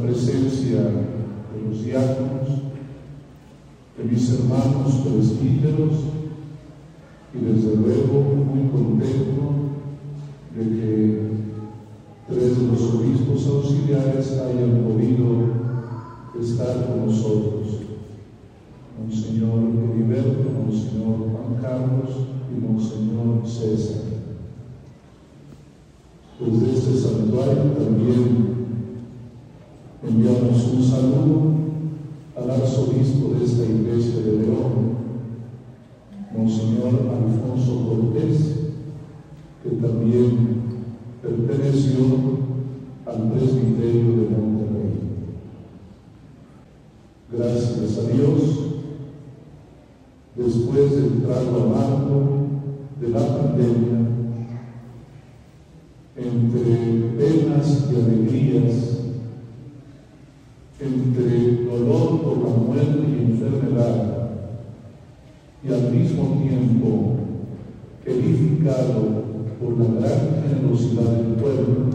presencia de los diáconos, de mis hermanos presbíteros y desde luego muy contento de que tres de los obispos auxiliares hayan podido estar con nosotros. Monseñor Heriberto, Monseñor Juan Carlos y Monseñor César. Desde este santuario también un saludo al arzobispo de esta iglesia de León, Monseñor Alfonso Cortés, que también perteneció al presbiterio de Monterrey. Gracias a Dios, después del trago amargo de la pandemia, y al mismo tiempo edificado por la gran generosidad del pueblo,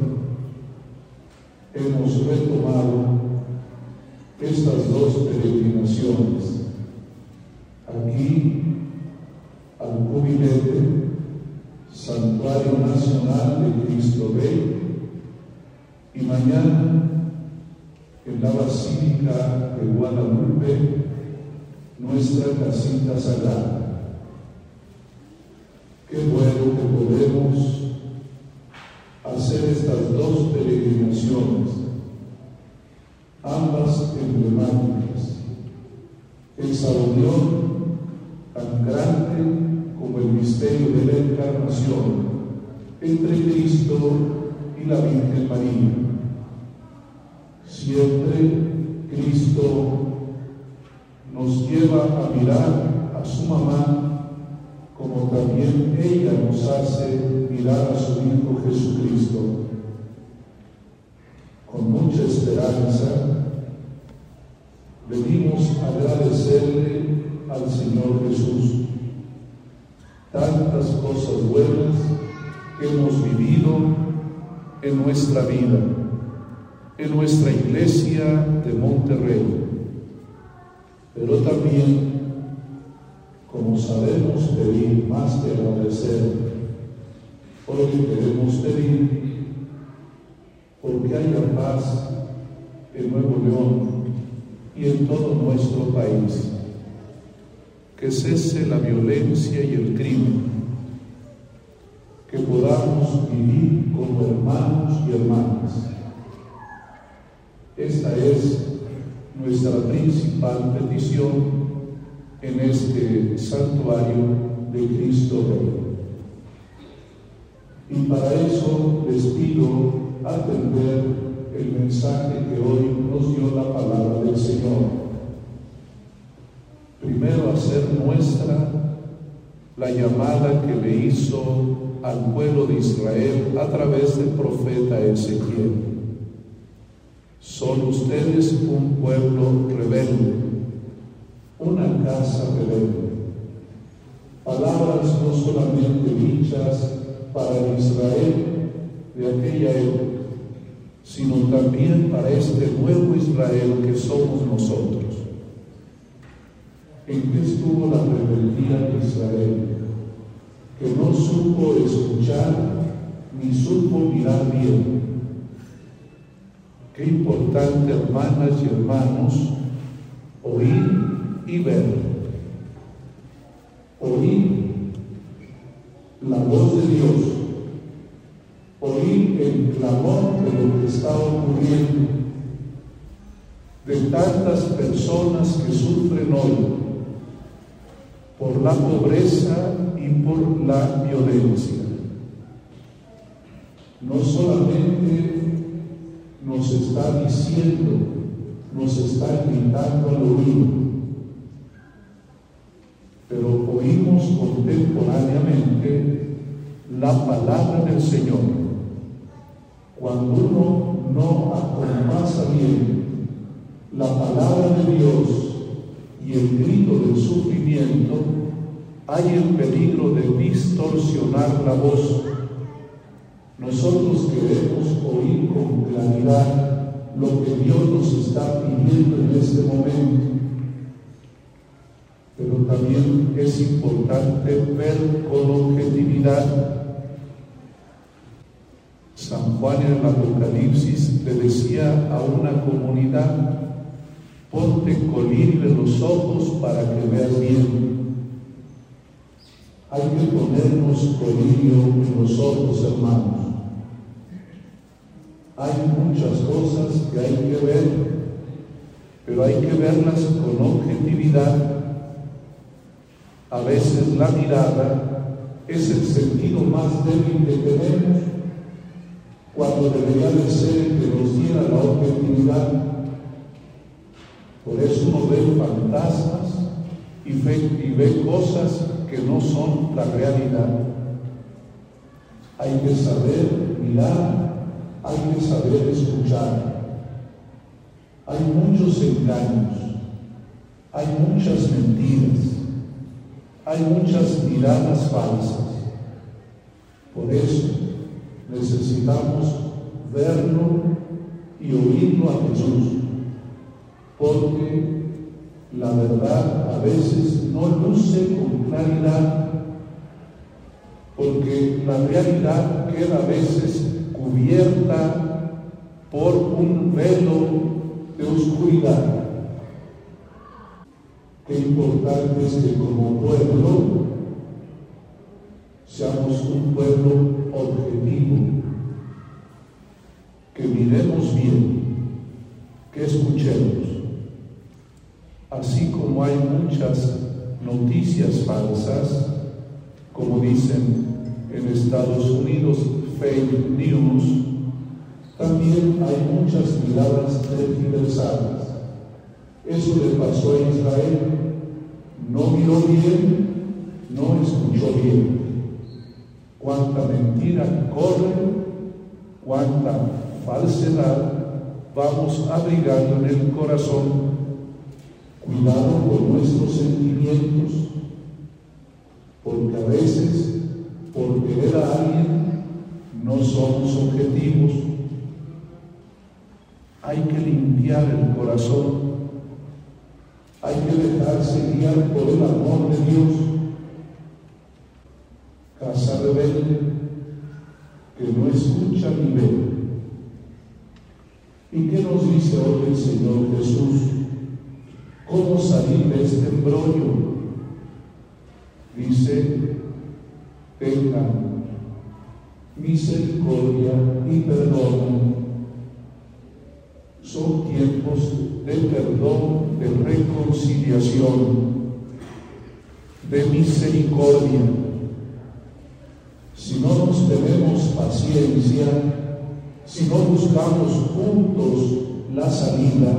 hemos retomado estas dos peregrinaciones. Aquí, al cubilete, Santuario Nacional de Cristo Rey, y mañana en la Basílica de Guadalupe, nuestra casita sagrada. Qué bueno que podemos hacer estas dos peregrinaciones, ambas emblemáticas. Esa unión tan grande como el misterio de la encarnación entre Cristo y la Virgen María. Siempre Cristo nos lleva a mirar a su mamá como también ella nos hace mirar a su Hijo Jesucristo. Con mucha esperanza, venimos a agradecerle al Señor Jesús tantas cosas buenas que hemos vivido en nuestra vida, en nuestra iglesia de Monterrey, pero también como sabemos pedir más que agradecer, hoy queremos pedir porque haya paz en Nuevo León y en todo nuestro país, que cese la violencia y el crimen, que podamos vivir como hermanos y hermanas. Esta es nuestra principal petición en este santuario de Cristo Rey. Y para eso les pido atender el mensaje que hoy nos dio la palabra del Señor. Primero hacer nuestra la llamada que le hizo al pueblo de Israel a través del profeta Ezequiel. Son ustedes un pueblo rebelde una casa rebelde. Palabras no solamente dichas para el Israel de aquella época, sino también para este nuevo Israel que somos nosotros. ¿En qué estuvo la rebeldía de Israel? Que no supo escuchar ni supo mirar bien. Qué importante, hermanas y hermanos, oír y ver. Oír la voz de Dios, oír el clamor de lo que está ocurriendo, de tantas personas que sufren hoy por la pobreza y por la violencia. No solamente nos está diciendo, nos está gritando al oído, pero oímos contemporáneamente la palabra del Señor. Cuando uno no acompasa bien la palabra de Dios y el grito del sufrimiento, hay el peligro de distorsionar la voz. Nosotros queremos oír con claridad lo que Dios nos está pidiendo en este momento. Pero también es importante ver con objetividad. San Juan en el Apocalipsis le decía a una comunidad, ponte colín los ojos para que veas bien. Hay que ponernos colirio en los ojos, hermanos. Hay muchas cosas que hay que ver, pero hay que verlas con objetividad. A veces la mirada es el sentido más débil que tenemos, cuando debería de ser el que nos diera la objetividad. Por eso uno ve fantasmas y ve, y cosas que no son la realidad. Hay que saber mirar, hay que saber escuchar. Hay muchos engaños, hay muchas mentiras, hay muchas miradas falsas. Por eso necesitamos verlo y oírlo a Jesús, porque la verdad a veces no luce con claridad, porque la realidad queda a veces cubierta por un velo de oscuridad. Qué importante es que como pueblo seamos un pueblo objetivo, que miremos bien, que escuchemos. Como hay muchas noticias falsas, como dicen en Estados Unidos, fake news, también hay muchas miradas tergiversadas. Eso le pasó a Israel. No miró bien, no escuchó bien. Cuánta mentira corre, cuánta falsedad vamos abrigando en el corazón. Cuidado con nuestros sentimientos, porque a veces por querer a alguien no somos objetivos. Hay que limpiar el corazón. Hay que dejarse guiar por el amor de Dios. Casa rebelde que no escucha ni ve. ¿Y qué nos dice hoy el Señor Jesús? ¿Cómo salir de este embrollo? Dice, tengan misericordia y perdón. Son tiempos de perdón, de reconciliación, de misericordia. Si no nos tenemos paciencia, si no buscamos juntos la salida,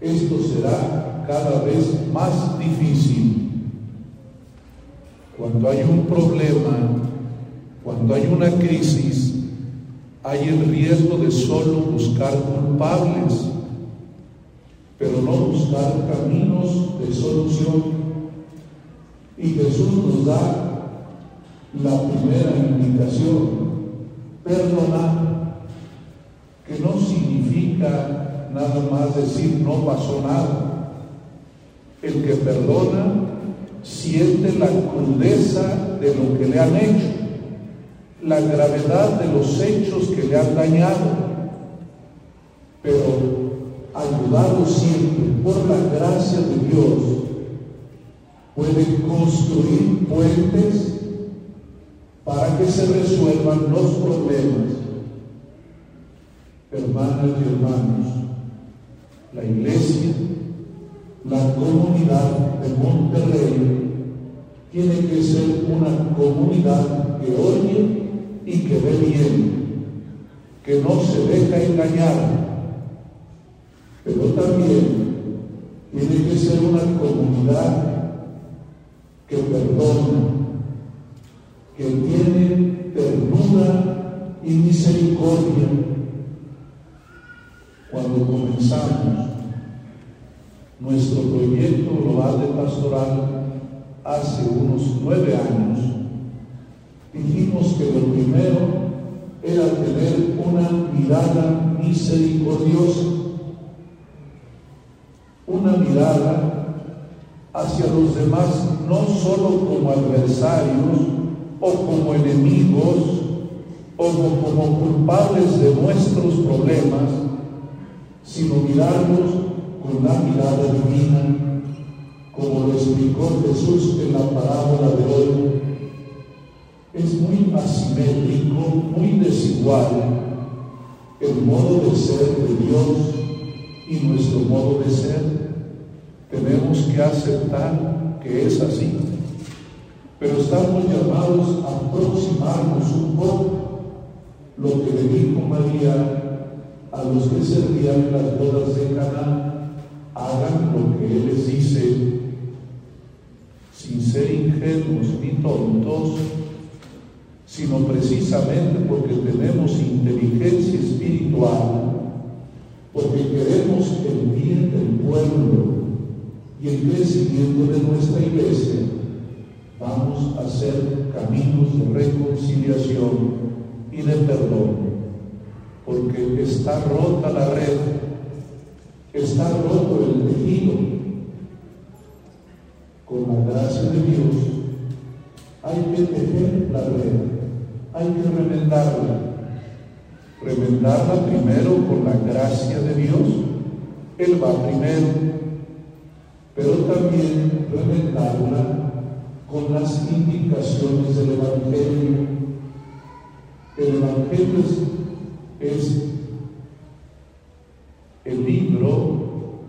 esto será cada vez más difícil. Cuando hay un problema, cuando hay una crisis, hay el riesgo de solo buscar culpables, pero no buscar caminos de solución. Y Jesús nos da la primera indicación, perdonar, que no significa nada más decir no pasó nada. El que perdona siente la crudeza de lo que le han hecho la gravedad de los hechos que le han dañado, pero ayudado siempre por la gracia de Dios, puede construir puentes para que se resuelvan los problemas. Hermanas y hermanos, la iglesia, comunidad de Monterrey tiene que ser una comunidad que oye y que ve bien, que no se deja engañar, pero también tiene que ser una comunidad que perdona, que tiene y misericordia. Cuando comenzamos nuestro proyecto global de pastoral hace unos nueve años, dijimos que lo primero era tener una mirada misericordiosa, una mirada hacia los demás, no solo como adversarios o como enemigos o como culpables de nuestros problemas, sino mirarlos con la mirada divina, como lo explicó Jesús en la parábola de hoy. Es muy asimétrico, muy desigual el modo de ser de Dios y nuestro modo de ser. Tenemos que aceptar que es así. Pero estamos llamados a aproximarnos un poco lo que le dijo María a los que servían las bodas de Cana, dice, sin ser ingenuos ni tontos, sino precisamente porque tenemos inteligencia espiritual, porque queremos el bien del pueblo y el crecimiento de nuestra iglesia, vamos a hacer caminos de reconciliación y de perdón, porque está rota la red, está roto el tejido. Con la gracia de Dios hay que tejer la red, hay que remendarla. Remendarla primero con la gracia de Dios, Él va primero, pero también remendarla con las indicaciones del Evangelio el Evangelio es, el libro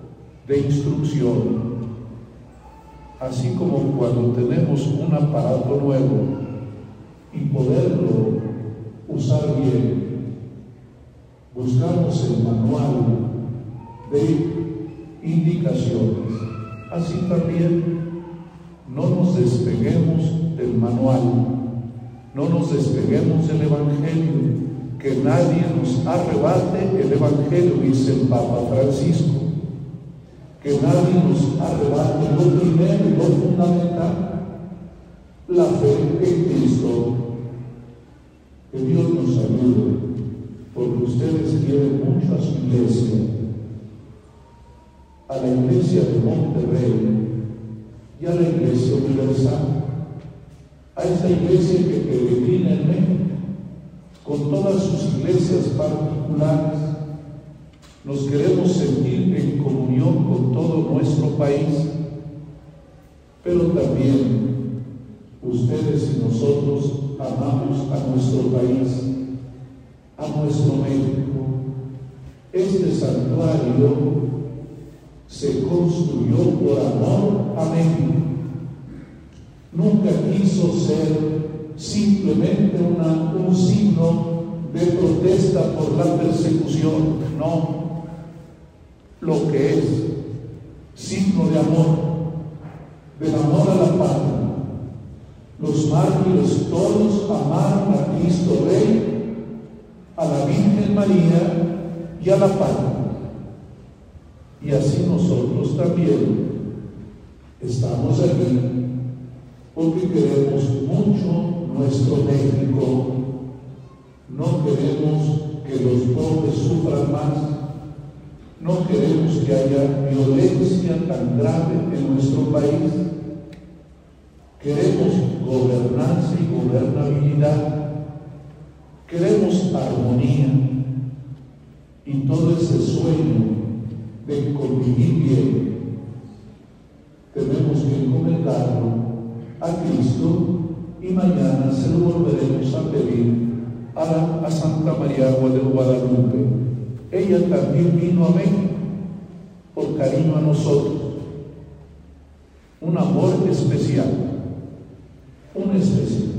de instrucción. Así como cuando tenemos un aparato nuevo y poderlo usar bien, buscamos el manual de indicaciones. Así también no nos despeguemos del manual no nos despeguemos del Evangelio, que nadie nos arrebate el Evangelio, dice el Papa Francisco. Que nadie nos arrebate lo primero y lo fundamental, la fe en Cristo. Que Dios nos ayude, porque ustedes quieren mucho a su iglesia, a la iglesia de Monterrey y a la iglesia universal a esta iglesia que peregrina en México, con todas sus iglesias particulares. Nos queremos sentir en comunión con todo nuestro país, pero también ustedes y nosotros amamos a nuestro país, a nuestro México. Este santuario se construyó por amor a México nunca quiso ser simplemente una, un signo de protesta por la persecución, no, lo que es signo de amor, del amor a la patria. Los mártires todos amaron a Cristo Rey, a la Virgen María y a la patria. Y así nosotros también estamos aquí porque queremos mucho nuestro México. No queremos que los pobres sufran más. No queremos que haya violencia tan grave en nuestro país. Queremos gobernanza y gobernabilidad. Queremos armonía. Y todo ese sueño de convivir bien, tenemos que encomendarlo a Cristo y mañana se lo volveremos a pedir a, Santa María de Guadalupe. Ella también vino a México por cariño a nosotros. Un amor especial, un especial.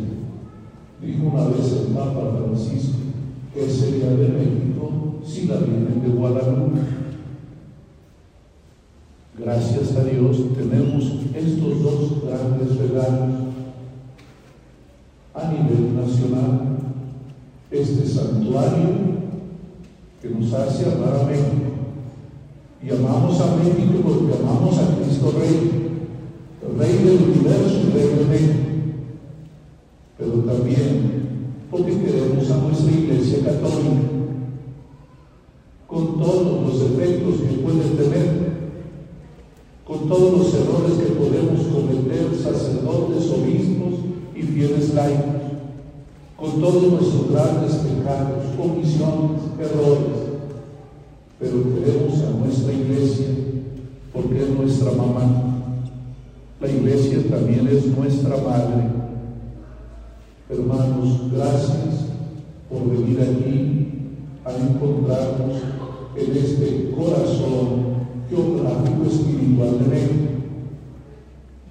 Dijo una vez el Papa Francisco que sería de México si la Virgen de Guadalupe. Gracias a Dios tenemos estos dos grandes regalos a nivel nacional. este santuario que nos hace amar a México. Y amamos a México porque amamos a Cristo Rey, Rey del universo y Rey de México. Pero también porque queremos a nuestra Iglesia Católica, con todos los efectos que puede tener, con todos los errores que podemos cometer sacerdotes, obispos y fieles laicos con todos nuestros grandes pecados, omisiones, errores. Pero queremos a nuestra iglesia porque es nuestra mamá. La iglesia también es nuestra madre. Hermanos, gracias por venir aquí a encontrarnos en este corazón geográfico espiritual de México.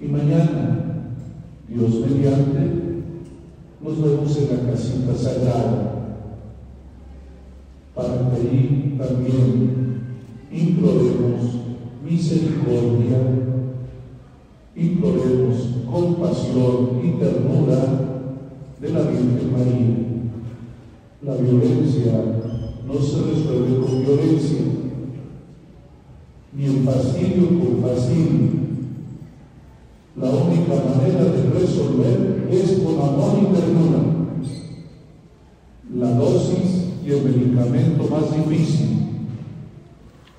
Y mañana, Dios mediante, nos vemos en la casita sagrada para pedir también imploremos misericordia, imploremos compasión y ternura de la Virgen María. La violencia no se resuelve con violencia, ni el fastidio con fastidio. La única manera de resolver es con amor y ternura. La dosis y el medicamento más difícil,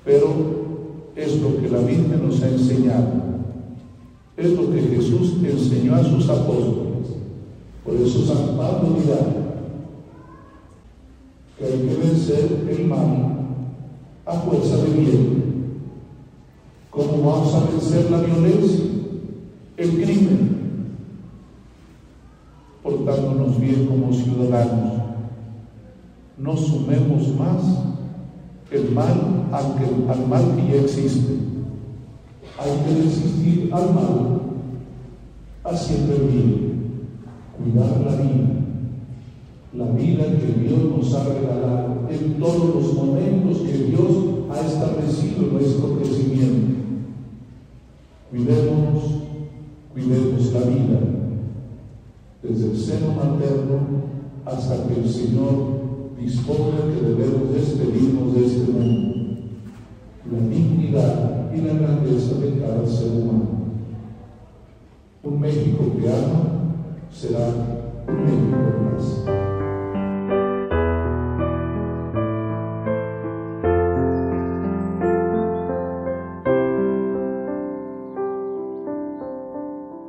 pero es lo que la Virgen nos ha enseñado. Es lo que Jesús enseñó a sus apóstoles. Por eso San Pablo dirá que hay que vencer el mal a fuerza de bien. ¿Cómo vamos a vencer la violencia? El crimen portándonos bien como ciudadanos. No sumemos más el mal al, al mal que ya existe. Hay que resistir al mal haciendo el bien, cuidar la vida, la vida que Dios nos ha regalado en todos los momentos que Dios ha establecido nuestro crecimiento. seno materno hasta que el Señor disponga que debemos despedirnos de este mundo. La dignidad y la grandeza de cada ser humano. Un México que ama será un México en paz.